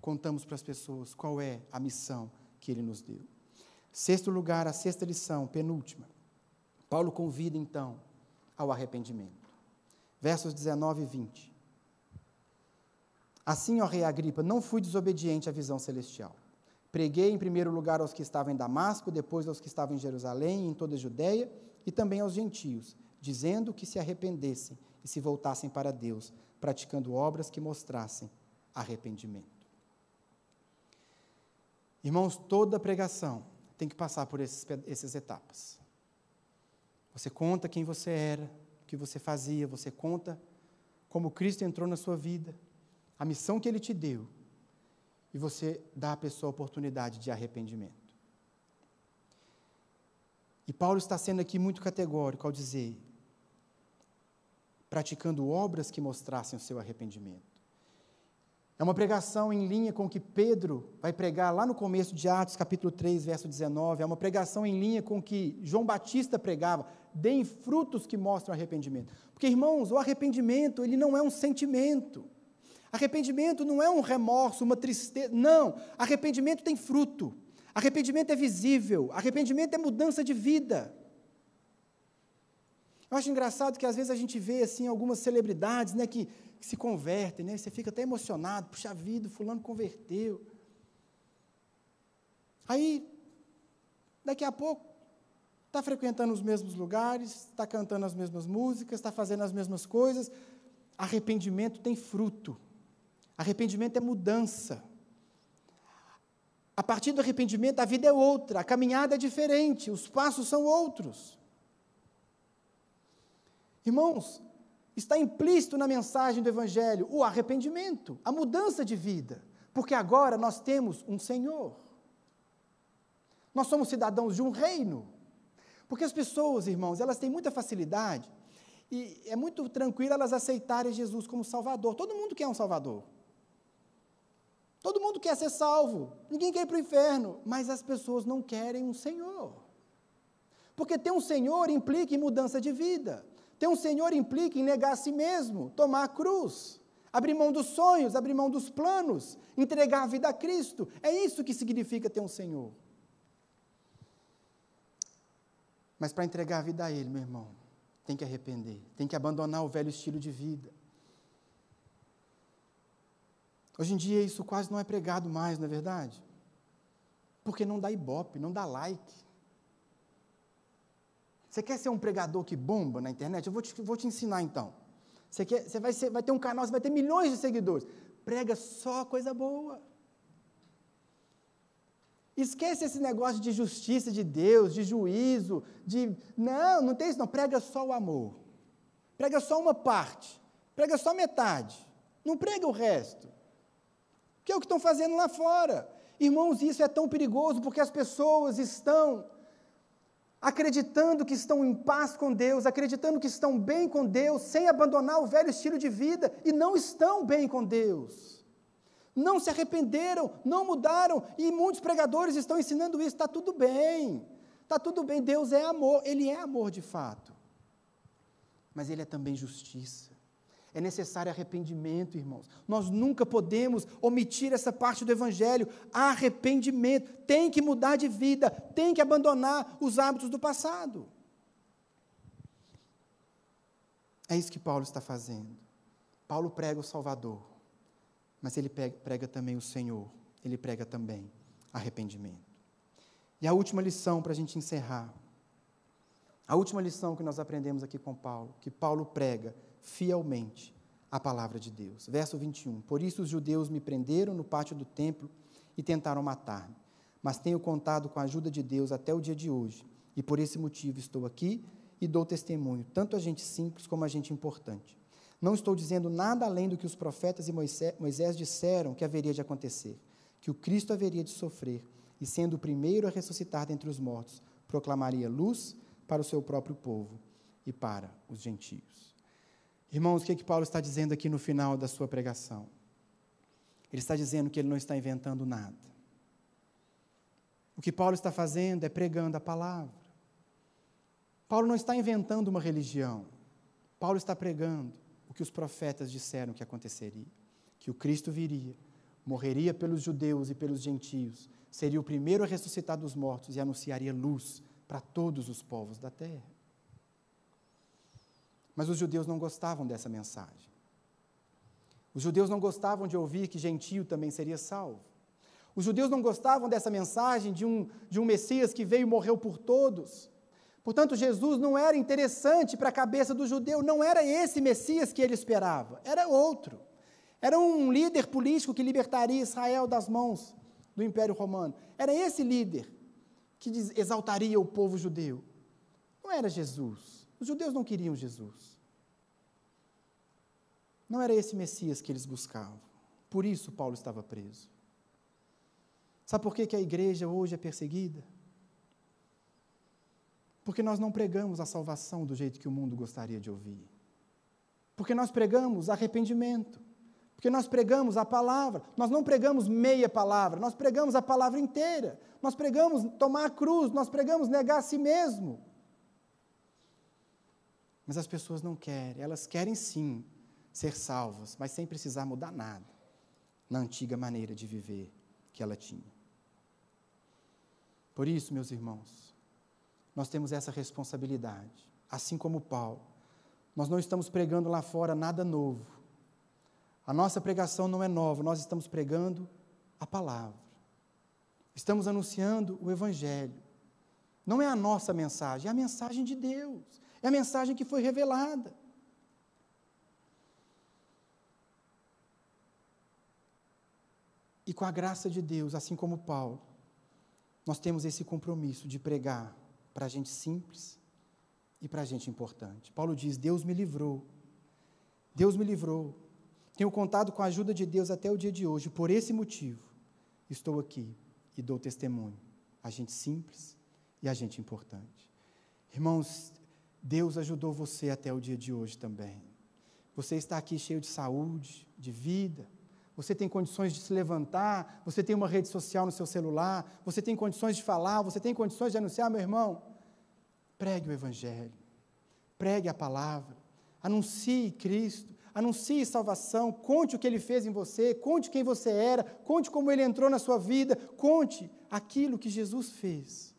contamos para as pessoas qual é a missão que Ele nos deu. Sexto lugar, a sexta lição, penúltima. Paulo convida então ao arrependimento. Versos 19 e 20. Assim, ó rei Agripa, não fui desobediente à visão celestial. Preguei em primeiro lugar aos que estavam em Damasco, depois aos que estavam em Jerusalém, em toda a Judéia, e também aos gentios, dizendo que se arrependessem e se voltassem para Deus, praticando obras que mostrassem arrependimento. Irmãos, toda pregação tem que passar por esses, essas etapas. Você conta quem você era, o que você fazia, você conta como Cristo entrou na sua vida, a missão que ele te deu, e você dá à pessoa a oportunidade de arrependimento. E Paulo está sendo aqui muito categórico ao dizer: praticando obras que mostrassem o seu arrependimento. É uma pregação em linha com o que Pedro vai pregar lá no começo de Atos, capítulo 3, verso 19. É uma pregação em linha com o que João Batista pregava. Deem frutos que mostram arrependimento. Porque, irmãos, o arrependimento, ele não é um sentimento. Arrependimento não é um remorso, uma tristeza. Não. Arrependimento tem fruto. Arrependimento é visível. Arrependimento é mudança de vida. Eu acho engraçado que às vezes a gente vê assim algumas celebridades, né, que, que se convertem, né? Você fica até emocionado, puxa vida, fulano converteu. Aí, daqui a pouco, está frequentando os mesmos lugares, está cantando as mesmas músicas, está fazendo as mesmas coisas. Arrependimento tem fruto. Arrependimento é mudança. A partir do arrependimento, a vida é outra, a caminhada é diferente, os passos são outros. Irmãos, está implícito na mensagem do Evangelho o arrependimento, a mudança de vida, porque agora nós temos um Senhor. Nós somos cidadãos de um reino. Porque as pessoas, irmãos, elas têm muita facilidade e é muito tranquilo elas aceitarem Jesus como Salvador. Todo mundo quer um Salvador. Todo mundo quer ser salvo, ninguém quer ir para o inferno, mas as pessoas não querem um Senhor. Porque ter um Senhor implica em mudança de vida. Ter um Senhor implica em negar a si mesmo, tomar a cruz, abrir mão dos sonhos, abrir mão dos planos, entregar a vida a Cristo. É isso que significa ter um Senhor. Mas para entregar a vida a Ele, meu irmão, tem que arrepender, tem que abandonar o velho estilo de vida. Hoje em dia isso quase não é pregado mais, não é verdade? Porque não dá ibope, não dá like. Você quer ser um pregador que bomba na internet? Eu vou te, vou te ensinar então. Você, quer, você vai, ser, vai ter um canal, você vai ter milhões de seguidores. Prega só coisa boa. Esquece esse negócio de justiça de Deus, de juízo, de. Não, não tem isso, não. Prega só o amor. Prega só uma parte. Prega só metade. Não prega o resto. Que é o que estão fazendo lá fora. Irmãos, isso é tão perigoso porque as pessoas estão acreditando que estão em paz com Deus, acreditando que estão bem com Deus, sem abandonar o velho estilo de vida e não estão bem com Deus. Não se arrependeram, não mudaram e muitos pregadores estão ensinando isso. Está tudo bem, está tudo bem. Deus é amor, Ele é amor de fato, mas Ele é também justiça. É necessário arrependimento, irmãos. Nós nunca podemos omitir essa parte do Evangelho. Arrependimento. Tem que mudar de vida, tem que abandonar os hábitos do passado. É isso que Paulo está fazendo. Paulo prega o Salvador, mas ele prega também o Senhor, ele prega também arrependimento. E a última lição para a gente encerrar. A última lição que nós aprendemos aqui com Paulo, que Paulo prega fielmente a palavra de Deus. Verso 21. Por isso os judeus me prenderam no pátio do templo e tentaram matar-me. Mas tenho contado com a ajuda de Deus até o dia de hoje, e por esse motivo estou aqui e dou testemunho, tanto a gente simples como a gente importante. Não estou dizendo nada além do que os profetas e Moisés disseram que haveria de acontecer, que o Cristo haveria de sofrer, e sendo o primeiro a ressuscitar dentre os mortos, proclamaria luz para o seu próprio povo e para os gentios. Irmãos, o que, é que Paulo está dizendo aqui no final da sua pregação? Ele está dizendo que ele não está inventando nada. O que Paulo está fazendo é pregando a palavra. Paulo não está inventando uma religião. Paulo está pregando o que os profetas disseram que aconteceria: que o Cristo viria, morreria pelos judeus e pelos gentios, seria o primeiro a ressuscitar dos mortos e anunciaria luz para todos os povos da terra. Mas os judeus não gostavam dessa mensagem. Os judeus não gostavam de ouvir que gentio também seria salvo. Os judeus não gostavam dessa mensagem de um, de um Messias que veio e morreu por todos. Portanto, Jesus não era interessante para a cabeça do judeu, não era esse Messias que ele esperava, era outro. Era um líder político que libertaria Israel das mãos do Império Romano. Era esse líder que exaltaria o povo judeu. Não era Jesus. Os judeus não queriam Jesus. Não era esse Messias que eles buscavam. Por isso Paulo estava preso. Sabe por que, que a igreja hoje é perseguida? Porque nós não pregamos a salvação do jeito que o mundo gostaria de ouvir. Porque nós pregamos arrependimento. Porque nós pregamos a palavra. Nós não pregamos meia palavra, nós pregamos a palavra inteira. Nós pregamos tomar a cruz, nós pregamos negar a si mesmo. Mas as pessoas não querem, elas querem sim ser salvas, mas sem precisar mudar nada na antiga maneira de viver que ela tinha. Por isso, meus irmãos, nós temos essa responsabilidade, assim como Paulo. Nós não estamos pregando lá fora nada novo. A nossa pregação não é nova, nós estamos pregando a palavra. Estamos anunciando o Evangelho. Não é a nossa mensagem, é a mensagem de Deus. É a mensagem que foi revelada. E com a graça de Deus, assim como Paulo, nós temos esse compromisso de pregar para a gente simples e para a gente importante. Paulo diz: Deus me livrou. Deus me livrou. Tenho contado com a ajuda de Deus até o dia de hoje. Por esse motivo, estou aqui e dou testemunho. A gente simples e a gente importante. Irmãos, Deus ajudou você até o dia de hoje também. Você está aqui cheio de saúde, de vida. Você tem condições de se levantar, você tem uma rede social no seu celular, você tem condições de falar, você tem condições de anunciar, meu irmão. Pregue o Evangelho, pregue a palavra, anuncie Cristo, anuncie salvação, conte o que ele fez em você, conte quem você era, conte como ele entrou na sua vida, conte aquilo que Jesus fez.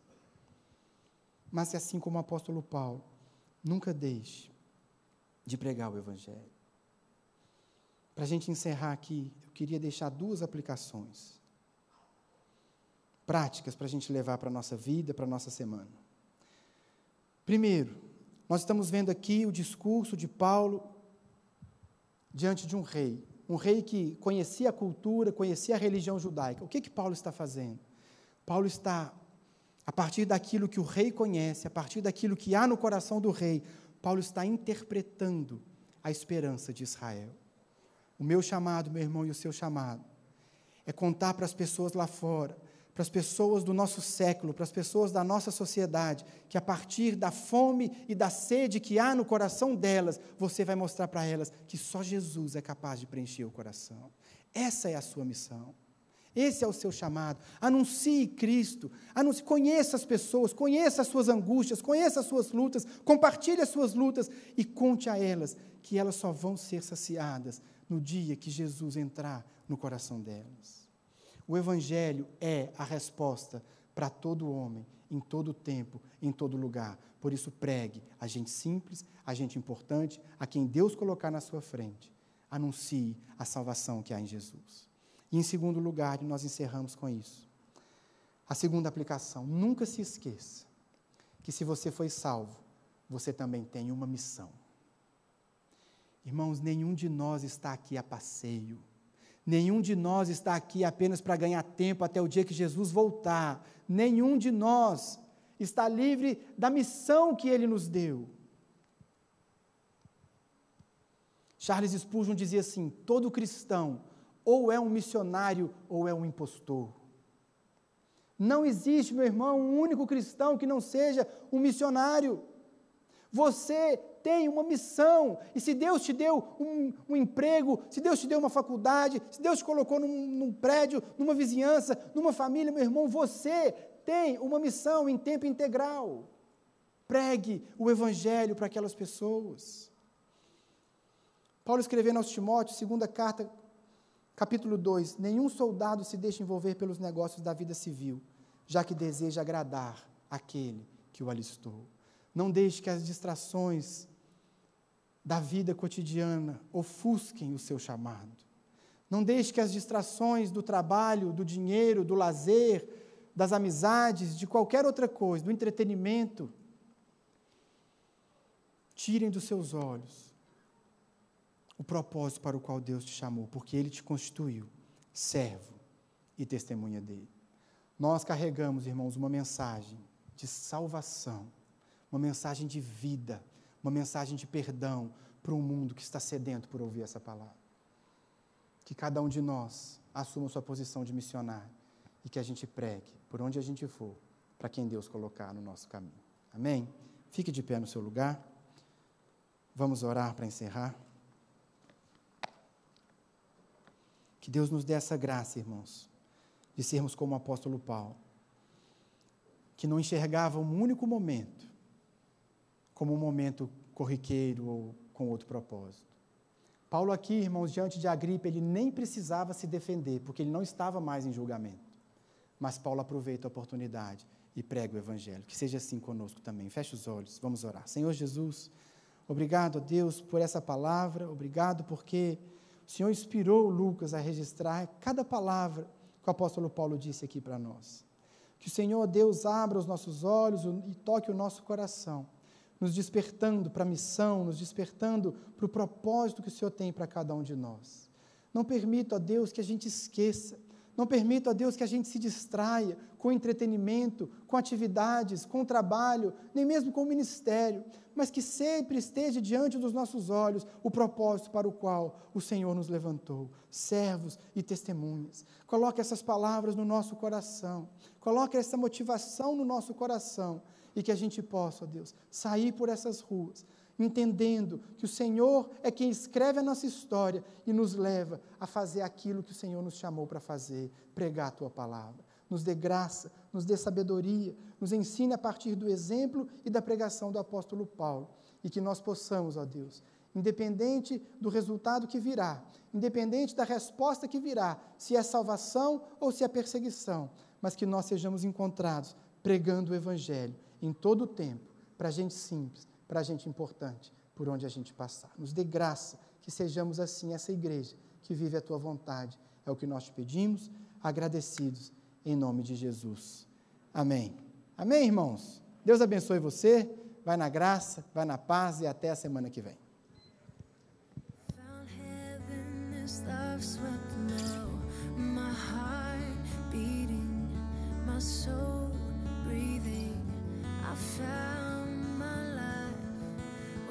Mas assim como o apóstolo Paulo, Nunca deixe de pregar o Evangelho. Para a gente encerrar aqui, eu queria deixar duas aplicações práticas para a gente levar para a nossa vida, para a nossa semana. Primeiro, nós estamos vendo aqui o discurso de Paulo diante de um rei, um rei que conhecia a cultura, conhecia a religião judaica. O que que Paulo está fazendo? Paulo está a partir daquilo que o rei conhece, a partir daquilo que há no coração do rei, Paulo está interpretando a esperança de Israel. O meu chamado, meu irmão, e o seu chamado é contar para as pessoas lá fora, para as pessoas do nosso século, para as pessoas da nossa sociedade, que a partir da fome e da sede que há no coração delas, você vai mostrar para elas que só Jesus é capaz de preencher o coração. Essa é a sua missão. Esse é o seu chamado. Anuncie Cristo. Anuncie, conheça as pessoas, conheça as suas angústias, conheça as suas lutas, compartilhe as suas lutas e conte a elas que elas só vão ser saciadas no dia que Jesus entrar no coração delas. O Evangelho é a resposta para todo homem, em todo tempo, em todo lugar. Por isso, pregue a gente simples, a gente importante, a quem Deus colocar na sua frente. Anuncie a salvação que há em Jesus. E em segundo lugar, nós encerramos com isso. A segunda aplicação, nunca se esqueça que se você foi salvo, você também tem uma missão. Irmãos, nenhum de nós está aqui a passeio. Nenhum de nós está aqui apenas para ganhar tempo até o dia que Jesus voltar. Nenhum de nós está livre da missão que ele nos deu. Charles Spurgeon dizia assim: todo cristão ou é um missionário ou é um impostor. Não existe, meu irmão, um único cristão que não seja um missionário. Você tem uma missão, e se Deus te deu um, um emprego, se Deus te deu uma faculdade, se Deus te colocou num, num prédio, numa vizinhança, numa família, meu irmão, você tem uma missão em tempo integral. Pregue o Evangelho para aquelas pessoas. Paulo escrevendo aos Timóteos, segunda carta, Capítulo 2: Nenhum soldado se deixa envolver pelos negócios da vida civil, já que deseja agradar aquele que o alistou. Não deixe que as distrações da vida cotidiana ofusquem o seu chamado. Não deixe que as distrações do trabalho, do dinheiro, do lazer, das amizades, de qualquer outra coisa, do entretenimento, tirem dos seus olhos o propósito para o qual Deus te chamou, porque Ele te constituiu servo e testemunha dele. Nós carregamos, irmãos, uma mensagem de salvação, uma mensagem de vida, uma mensagem de perdão para um mundo que está sedento por ouvir essa palavra. Que cada um de nós assuma sua posição de missionário e que a gente pregue por onde a gente for, para quem Deus colocar no nosso caminho. Amém? Fique de pé no seu lugar. Vamos orar para encerrar. Que Deus nos dê essa graça, irmãos, de sermos como o apóstolo Paulo, que não enxergava um único momento como um momento corriqueiro ou com outro propósito. Paulo aqui, irmãos, diante de Agripa, ele nem precisava se defender, porque ele não estava mais em julgamento. Mas Paulo aproveita a oportunidade e prega o evangelho. Que seja assim conosco também. Feche os olhos, vamos orar. Senhor Jesus, obrigado a Deus por essa palavra, obrigado porque o Senhor inspirou Lucas a registrar cada palavra que o apóstolo Paulo disse aqui para nós. Que o Senhor Deus abra os nossos olhos e toque o nosso coração, nos despertando para a missão, nos despertando para o propósito que o Senhor tem para cada um de nós. Não permita, ó Deus, que a gente esqueça não permita, ó Deus, que a gente se distraia com entretenimento, com atividades, com trabalho, nem mesmo com o ministério, mas que sempre esteja diante dos nossos olhos o propósito para o qual o Senhor nos levantou, servos e testemunhas. Coloque essas palavras no nosso coração, coloque essa motivação no nosso coração e que a gente possa, ó Deus, sair por essas ruas entendendo que o Senhor é quem escreve a nossa história e nos leva a fazer aquilo que o Senhor nos chamou para fazer, pregar a tua palavra. Nos dê graça, nos dê sabedoria, nos ensine a partir do exemplo e da pregação do apóstolo Paulo, e que nós possamos, ó Deus, independente do resultado que virá, independente da resposta que virá, se é salvação ou se é perseguição, mas que nós sejamos encontrados pregando o Evangelho em todo o tempo, para gente simples, para a gente importante, por onde a gente passar. Nos dê graça que sejamos assim, essa igreja que vive a tua vontade. É o que nós te pedimos, agradecidos, em nome de Jesus. Amém. Amém, irmãos? Deus abençoe você, vai na graça, vai na paz e até a semana que vem. I found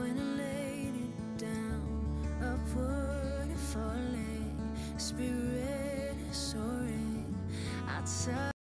when I laid it down, upward and falling. spirit soaring outside.